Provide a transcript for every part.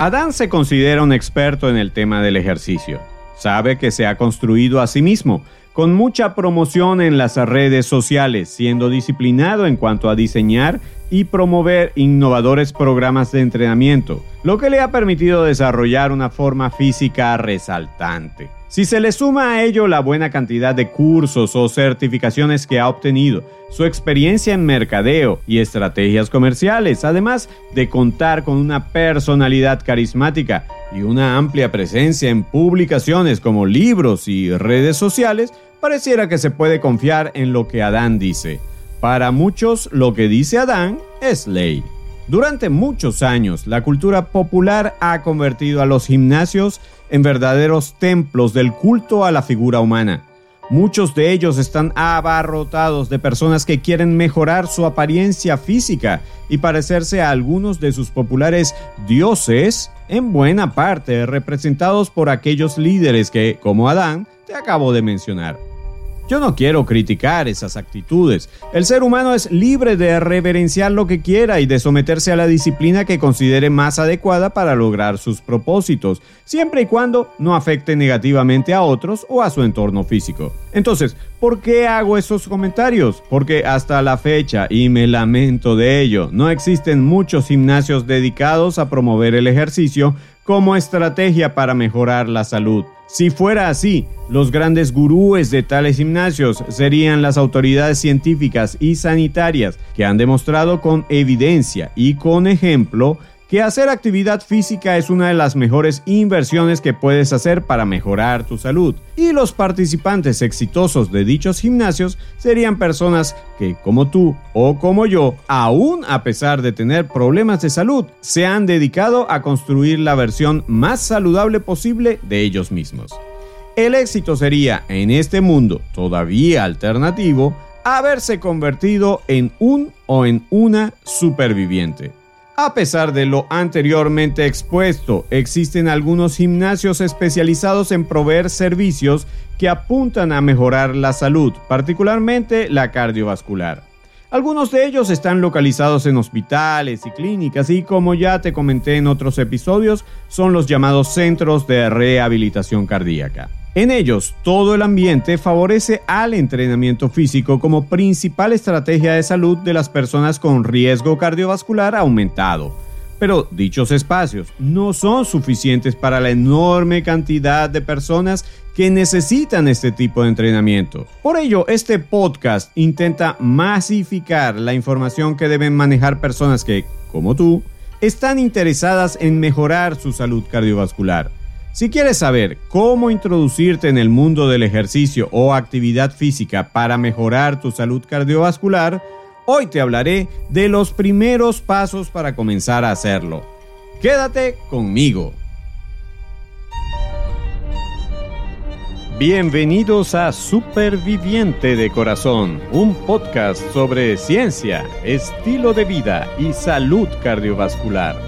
Adán se considera un experto en el tema del ejercicio. Sabe que se ha construido a sí mismo, con mucha promoción en las redes sociales, siendo disciplinado en cuanto a diseñar y promover innovadores programas de entrenamiento, lo que le ha permitido desarrollar una forma física resaltante. Si se le suma a ello la buena cantidad de cursos o certificaciones que ha obtenido, su experiencia en mercadeo y estrategias comerciales, además de contar con una personalidad carismática y una amplia presencia en publicaciones como libros y redes sociales, pareciera que se puede confiar en lo que Adán dice. Para muchos, lo que dice Adán es ley. Durante muchos años, la cultura popular ha convertido a los gimnasios en verdaderos templos del culto a la figura humana. Muchos de ellos están abarrotados de personas que quieren mejorar su apariencia física y parecerse a algunos de sus populares dioses, en buena parte representados por aquellos líderes que, como Adán, te acabo de mencionar. Yo no quiero criticar esas actitudes. El ser humano es libre de reverenciar lo que quiera y de someterse a la disciplina que considere más adecuada para lograr sus propósitos, siempre y cuando no afecte negativamente a otros o a su entorno físico. Entonces, ¿por qué hago esos comentarios? Porque hasta la fecha, y me lamento de ello, no existen muchos gimnasios dedicados a promover el ejercicio como estrategia para mejorar la salud. Si fuera así, los grandes gurúes de tales gimnasios serían las autoridades científicas y sanitarias que han demostrado con evidencia y con ejemplo que hacer actividad física es una de las mejores inversiones que puedes hacer para mejorar tu salud. Y los participantes exitosos de dichos gimnasios serían personas que, como tú o como yo, aún a pesar de tener problemas de salud, se han dedicado a construir la versión más saludable posible de ellos mismos. El éxito sería, en este mundo todavía alternativo, haberse convertido en un o en una superviviente. A pesar de lo anteriormente expuesto, existen algunos gimnasios especializados en proveer servicios que apuntan a mejorar la salud, particularmente la cardiovascular. Algunos de ellos están localizados en hospitales y clínicas y como ya te comenté en otros episodios, son los llamados centros de rehabilitación cardíaca. En ellos, todo el ambiente favorece al entrenamiento físico como principal estrategia de salud de las personas con riesgo cardiovascular aumentado. Pero dichos espacios no son suficientes para la enorme cantidad de personas que necesitan este tipo de entrenamiento. Por ello, este podcast intenta masificar la información que deben manejar personas que, como tú, están interesadas en mejorar su salud cardiovascular. Si quieres saber cómo introducirte en el mundo del ejercicio o actividad física para mejorar tu salud cardiovascular, hoy te hablaré de los primeros pasos para comenzar a hacerlo. Quédate conmigo. Bienvenidos a Superviviente de Corazón, un podcast sobre ciencia, estilo de vida y salud cardiovascular.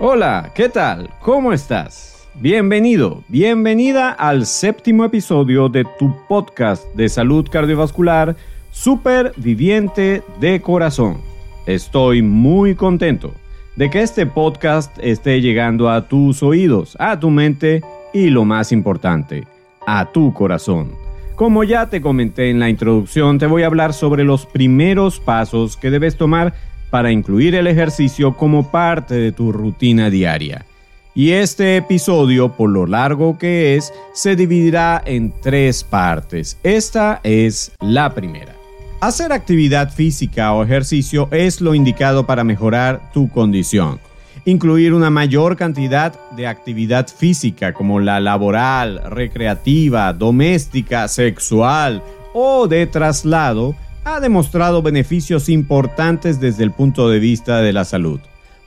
Hola, ¿qué tal? ¿Cómo estás? Bienvenido, bienvenida al séptimo episodio de tu podcast de salud cardiovascular Superviviente de Corazón. Estoy muy contento de que este podcast esté llegando a tus oídos, a tu mente y lo más importante, a tu corazón. Como ya te comenté en la introducción, te voy a hablar sobre los primeros pasos que debes tomar para incluir el ejercicio como parte de tu rutina diaria. Y este episodio, por lo largo que es, se dividirá en tres partes. Esta es la primera. Hacer actividad física o ejercicio es lo indicado para mejorar tu condición. Incluir una mayor cantidad de actividad física como la laboral, recreativa, doméstica, sexual o de traslado ha demostrado beneficios importantes desde el punto de vista de la salud.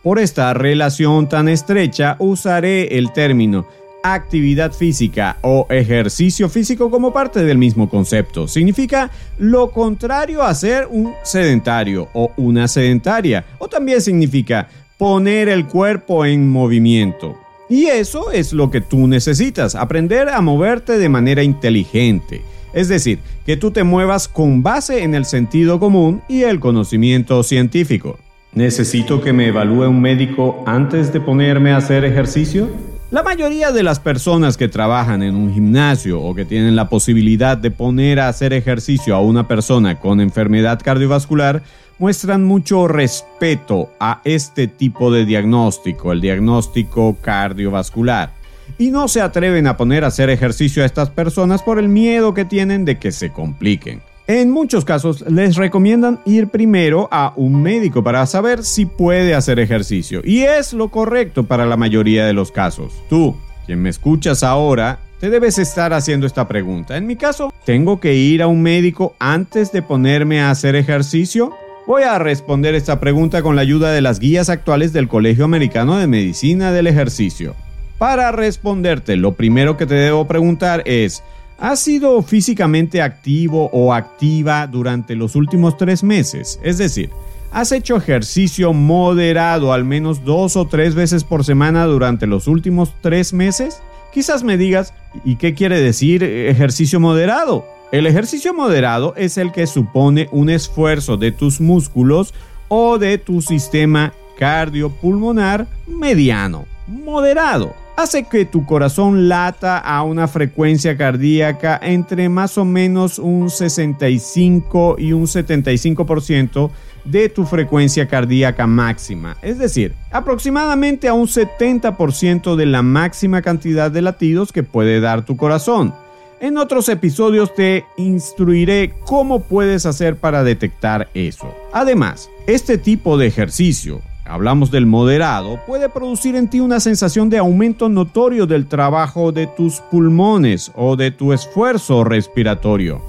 Por esta relación tan estrecha usaré el término actividad física o ejercicio físico como parte del mismo concepto. Significa lo contrario a ser un sedentario o una sedentaria. O también significa poner el cuerpo en movimiento. Y eso es lo que tú necesitas, aprender a moverte de manera inteligente. Es decir, que tú te muevas con base en el sentido común y el conocimiento científico. ¿Necesito que me evalúe un médico antes de ponerme a hacer ejercicio? La mayoría de las personas que trabajan en un gimnasio o que tienen la posibilidad de poner a hacer ejercicio a una persona con enfermedad cardiovascular muestran mucho respeto a este tipo de diagnóstico, el diagnóstico cardiovascular, y no se atreven a poner a hacer ejercicio a estas personas por el miedo que tienen de que se compliquen. En muchos casos les recomiendan ir primero a un médico para saber si puede hacer ejercicio. Y es lo correcto para la mayoría de los casos. Tú, quien me escuchas ahora, te debes estar haciendo esta pregunta. En mi caso, ¿tengo que ir a un médico antes de ponerme a hacer ejercicio? Voy a responder esta pregunta con la ayuda de las guías actuales del Colegio Americano de Medicina del Ejercicio. Para responderte, lo primero que te debo preguntar es, ¿Has sido físicamente activo o activa durante los últimos tres meses? Es decir, ¿has hecho ejercicio moderado al menos dos o tres veces por semana durante los últimos tres meses? Quizás me digas, ¿y qué quiere decir ejercicio moderado? El ejercicio moderado es el que supone un esfuerzo de tus músculos o de tu sistema cardiopulmonar mediano, moderado hace que tu corazón lata a una frecuencia cardíaca entre más o menos un 65 y un 75% de tu frecuencia cardíaca máxima, es decir, aproximadamente a un 70% de la máxima cantidad de latidos que puede dar tu corazón. En otros episodios te instruiré cómo puedes hacer para detectar eso. Además, este tipo de ejercicio hablamos del moderado, puede producir en ti una sensación de aumento notorio del trabajo de tus pulmones o de tu esfuerzo respiratorio.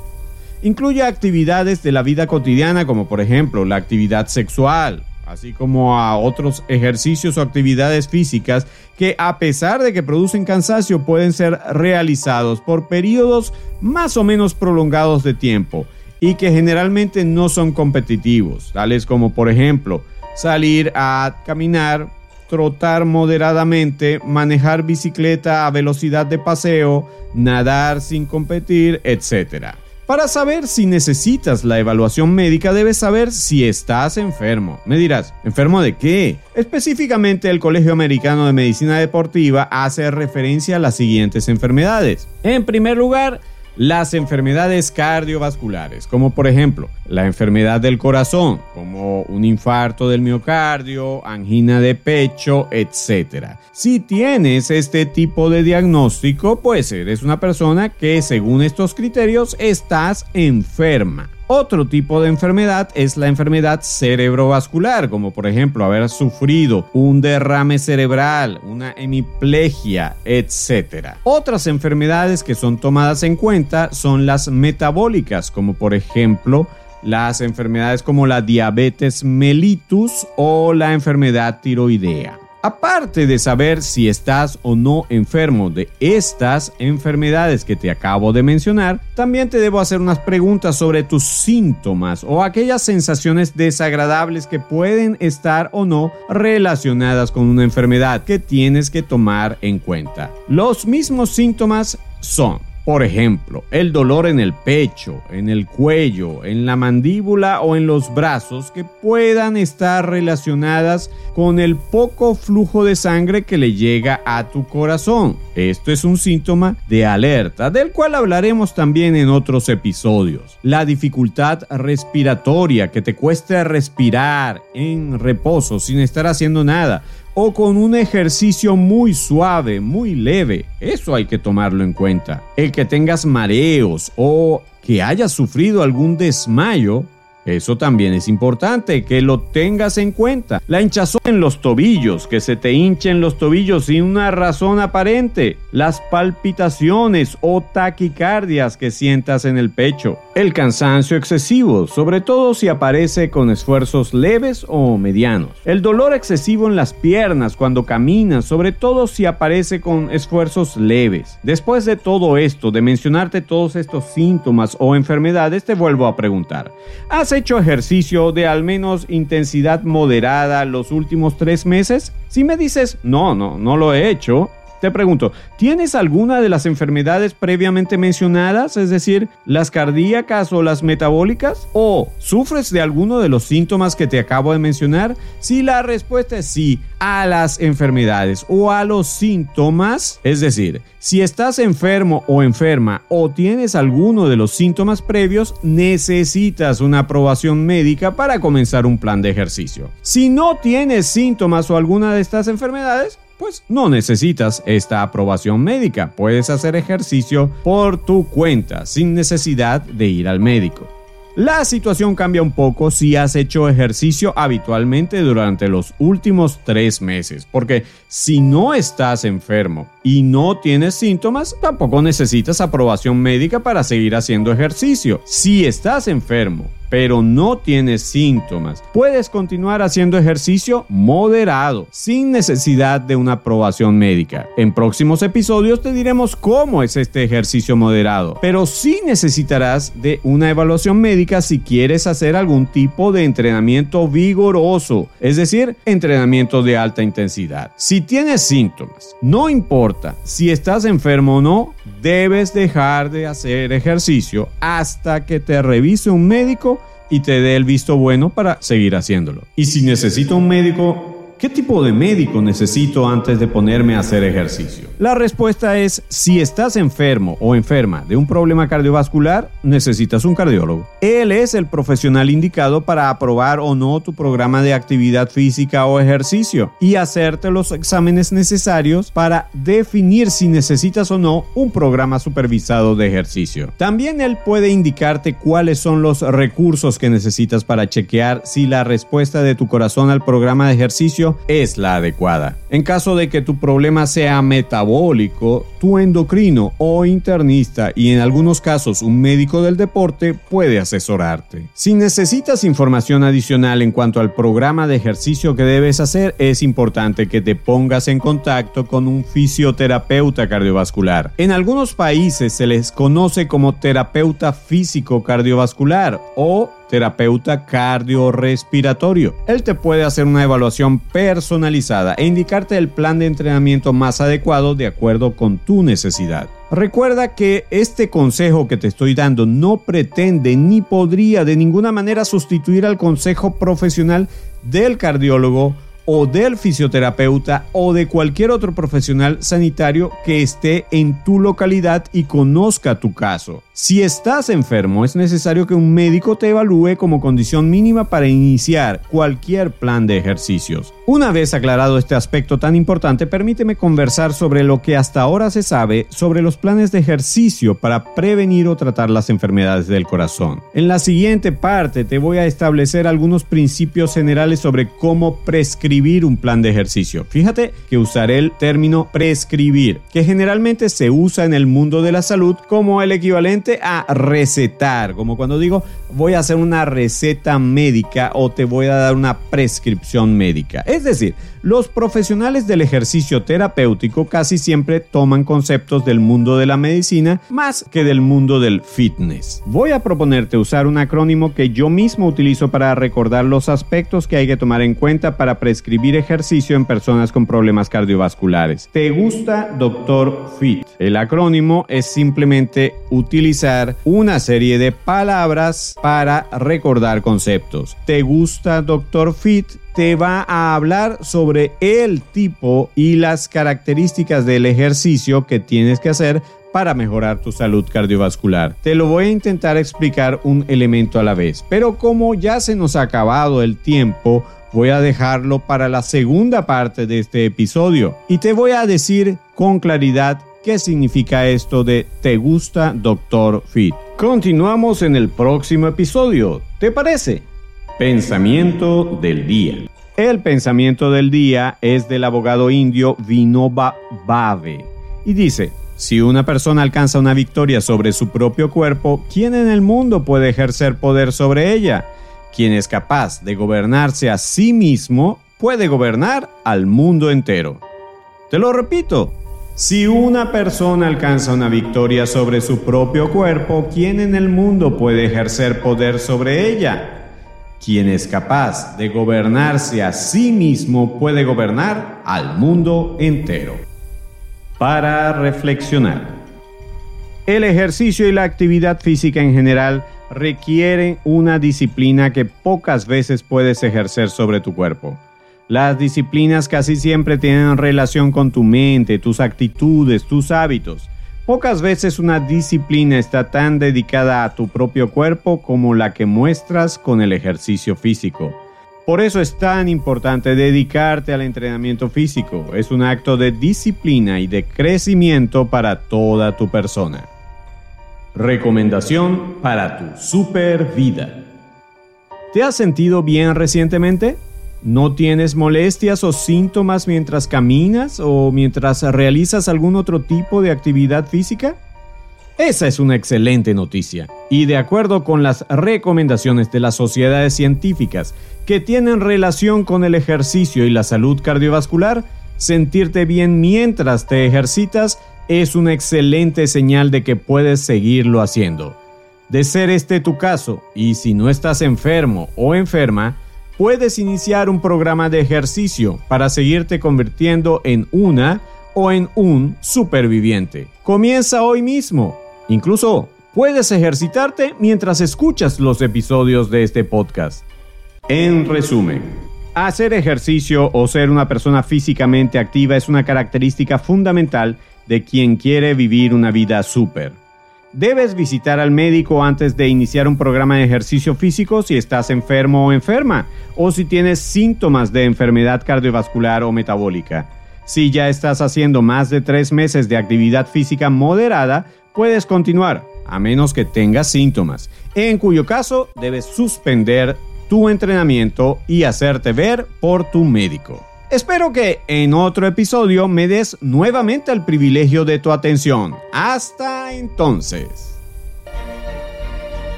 Incluye actividades de la vida cotidiana como por ejemplo la actividad sexual, así como a otros ejercicios o actividades físicas que a pesar de que producen cansancio pueden ser realizados por periodos más o menos prolongados de tiempo y que generalmente no son competitivos, tales como por ejemplo salir a caminar, trotar moderadamente, manejar bicicleta a velocidad de paseo, nadar sin competir, etc. Para saber si necesitas la evaluación médica debes saber si estás enfermo. Me dirás, ¿enfermo de qué? Específicamente el Colegio Americano de Medicina Deportiva hace referencia a las siguientes enfermedades. En primer lugar, las enfermedades cardiovasculares, como por ejemplo la enfermedad del corazón, como un infarto del miocardio, angina de pecho, etc. Si tienes este tipo de diagnóstico, pues eres una persona que según estos criterios estás enferma. Otro tipo de enfermedad es la enfermedad cerebrovascular, como por ejemplo haber sufrido un derrame cerebral, una hemiplegia, etc. Otras enfermedades que son tomadas en cuenta son las metabólicas, como por ejemplo las enfermedades como la diabetes mellitus o la enfermedad tiroidea. Aparte de saber si estás o no enfermo de estas enfermedades que te acabo de mencionar, también te debo hacer unas preguntas sobre tus síntomas o aquellas sensaciones desagradables que pueden estar o no relacionadas con una enfermedad que tienes que tomar en cuenta. Los mismos síntomas son por ejemplo, el dolor en el pecho, en el cuello, en la mandíbula o en los brazos que puedan estar relacionadas con el poco flujo de sangre que le llega a tu corazón. Esto es un síntoma de alerta, del cual hablaremos también en otros episodios. La dificultad respiratoria, que te cueste respirar en reposo sin estar haciendo nada o con un ejercicio muy suave, muy leve. Eso hay que tomarlo en cuenta. El que tengas mareos o que hayas sufrido algún desmayo Eso también es importante que lo tengas en cuenta. La hinchazón en los tobillos, que se te hinchen los tobillos sin una razón aparente. Las palpitaciones o taquicardias que sientas en el pecho. El cansancio excesivo, sobre todo si aparece con esfuerzos leves o medianos. El dolor excesivo en las piernas cuando caminas, sobre todo si aparece con esfuerzos leves. Después de todo esto, de mencionarte todos estos síntomas o enfermedades, te vuelvo a preguntar. ¿Has hecho ejercicio de al menos intensidad moderada los últimos tres meses? Si me dices, no, no, no lo he hecho, te pregunto, ¿tienes alguna de las enfermedades previamente mencionadas, es decir, las cardíacas o las metabólicas? ¿O sufres de alguno de los síntomas que te acabo de mencionar? Si la respuesta es sí a las enfermedades o a los síntomas, es decir, si estás enfermo o enferma o tienes alguno de los síntomas previos, necesitas una aprobación médica para comenzar un plan de ejercicio. Si no tienes síntomas o alguna de estas enfermedades, pues no necesitas esta aprobación médica. Puedes hacer ejercicio por tu cuenta sin necesidad de ir al médico. La situación cambia un poco si has hecho ejercicio habitualmente durante los últimos tres meses, porque si no estás enfermo y no tienes síntomas, tampoco necesitas aprobación médica para seguir haciendo ejercicio. Si estás enfermo pero no tienes síntomas, puedes continuar haciendo ejercicio moderado, sin necesidad de una aprobación médica. En próximos episodios te diremos cómo es este ejercicio moderado, pero sí necesitarás de una evaluación médica si quieres hacer algún tipo de entrenamiento vigoroso, es decir, entrenamiento de alta intensidad. Si tienes síntomas, no importa si estás enfermo o no, debes dejar de hacer ejercicio hasta que te revise un médico y te dé el visto bueno para seguir haciéndolo. Y si necesito un médico, ¿Qué tipo de médico necesito antes de ponerme a hacer ejercicio? La respuesta es, si estás enfermo o enferma de un problema cardiovascular, necesitas un cardiólogo. Él es el profesional indicado para aprobar o no tu programa de actividad física o ejercicio y hacerte los exámenes necesarios para definir si necesitas o no un programa supervisado de ejercicio. También él puede indicarte cuáles son los recursos que necesitas para chequear si la respuesta de tu corazón al programa de ejercicio es la adecuada. En caso de que tu problema sea metabólico, tu endocrino o internista y en algunos casos un médico del deporte puede asesorarte. Si necesitas información adicional en cuanto al programa de ejercicio que debes hacer, es importante que te pongas en contacto con un fisioterapeuta cardiovascular. En algunos países se les conoce como terapeuta físico cardiovascular o terapeuta cardiorrespiratorio. Él te puede hacer una evaluación personalizada e indicarte el plan de entrenamiento más adecuado de acuerdo con tu necesidad. Recuerda que este consejo que te estoy dando no pretende ni podría de ninguna manera sustituir al consejo profesional del cardiólogo o del fisioterapeuta o de cualquier otro profesional sanitario que esté en tu localidad y conozca tu caso. Si estás enfermo, es necesario que un médico te evalúe como condición mínima para iniciar cualquier plan de ejercicios. Una vez aclarado este aspecto tan importante, permíteme conversar sobre lo que hasta ahora se sabe sobre los planes de ejercicio para prevenir o tratar las enfermedades del corazón. En la siguiente parte te voy a establecer algunos principios generales sobre cómo prescribir un plan de ejercicio. Fíjate que usaré el término prescribir, que generalmente se usa en el mundo de la salud como el equivalente a recetar, como cuando digo voy a hacer una receta médica o te voy a dar una prescripción médica. Es decir, los profesionales del ejercicio terapéutico casi siempre toman conceptos del mundo de la medicina más que del mundo del fitness. Voy a proponerte usar un acrónimo que yo mismo utilizo para recordar los aspectos que hay que tomar en cuenta para prescribir ejercicio en personas con problemas cardiovasculares. ¿Te gusta Doctor Fit? El acrónimo es simplemente utilizar una serie de palabras para recordar conceptos. ¿Te gusta Doctor Fit? Te va a hablar sobre el tipo y las características del ejercicio que tienes que hacer para mejorar tu salud cardiovascular. Te lo voy a intentar explicar un elemento a la vez, pero como ya se nos ha acabado el tiempo, voy a dejarlo para la segunda parte de este episodio y te voy a decir con claridad qué significa esto de ¿Te gusta Doctor Fit? Continuamos en el próximo episodio, ¿te parece? Pensamiento del día. El pensamiento del día es del abogado indio Vinoba Bhave y dice, si una persona alcanza una victoria sobre su propio cuerpo, ¿quién en el mundo puede ejercer poder sobre ella? Quien es capaz de gobernarse a sí mismo puede gobernar al mundo entero. Te lo repito, si una persona alcanza una victoria sobre su propio cuerpo, ¿quién en el mundo puede ejercer poder sobre ella? Quien es capaz de gobernarse a sí mismo puede gobernar al mundo entero. Para reflexionar. El ejercicio y la actividad física en general requieren una disciplina que pocas veces puedes ejercer sobre tu cuerpo. Las disciplinas casi siempre tienen relación con tu mente, tus actitudes, tus hábitos. Pocas veces una disciplina está tan dedicada a tu propio cuerpo como la que muestras con el ejercicio físico. Por eso es tan importante dedicarte al entrenamiento físico. Es un acto de disciplina y de crecimiento para toda tu persona. Recomendación para tu super vida. ¿Te has sentido bien recientemente? ¿No tienes molestias o síntomas mientras caminas o mientras realizas algún otro tipo de actividad física? Esa es una excelente noticia y de acuerdo con las recomendaciones de las sociedades científicas que tienen relación con el ejercicio y la salud cardiovascular, sentirte bien mientras te ejercitas es una excelente señal de que puedes seguirlo haciendo. De ser este tu caso, y si no estás enfermo o enferma, puedes iniciar un programa de ejercicio para seguirte convirtiendo en una o en un superviviente. Comienza hoy mismo. Incluso puedes ejercitarte mientras escuchas los episodios de este podcast. En resumen, hacer ejercicio o ser una persona físicamente activa es una característica fundamental de quien quiere vivir una vida súper. Debes visitar al médico antes de iniciar un programa de ejercicio físico si estás enfermo o enferma, o si tienes síntomas de enfermedad cardiovascular o metabólica. Si ya estás haciendo más de tres meses de actividad física moderada, puedes continuar, a menos que tengas síntomas, en cuyo caso debes suspender tu entrenamiento y hacerte ver por tu médico. Espero que en otro episodio me des nuevamente el privilegio de tu atención. Hasta entonces.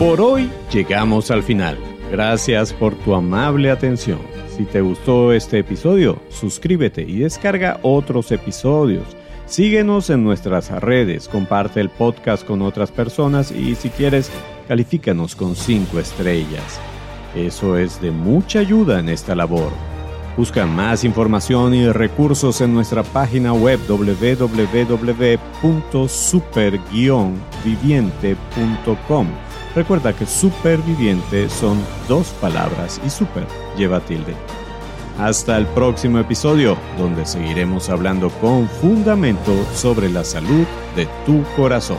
Por hoy llegamos al final. Gracias por tu amable atención. Si te gustó este episodio, suscríbete y descarga otros episodios. Síguenos en nuestras redes, comparte el podcast con otras personas y si quieres, califícanos con 5 estrellas. Eso es de mucha ayuda en esta labor. Busca más información y recursos en nuestra página web www.super-viviente.com. Recuerda que superviviente son dos palabras y super lleva tilde. Hasta el próximo episodio, donde seguiremos hablando con fundamento sobre la salud de tu corazón.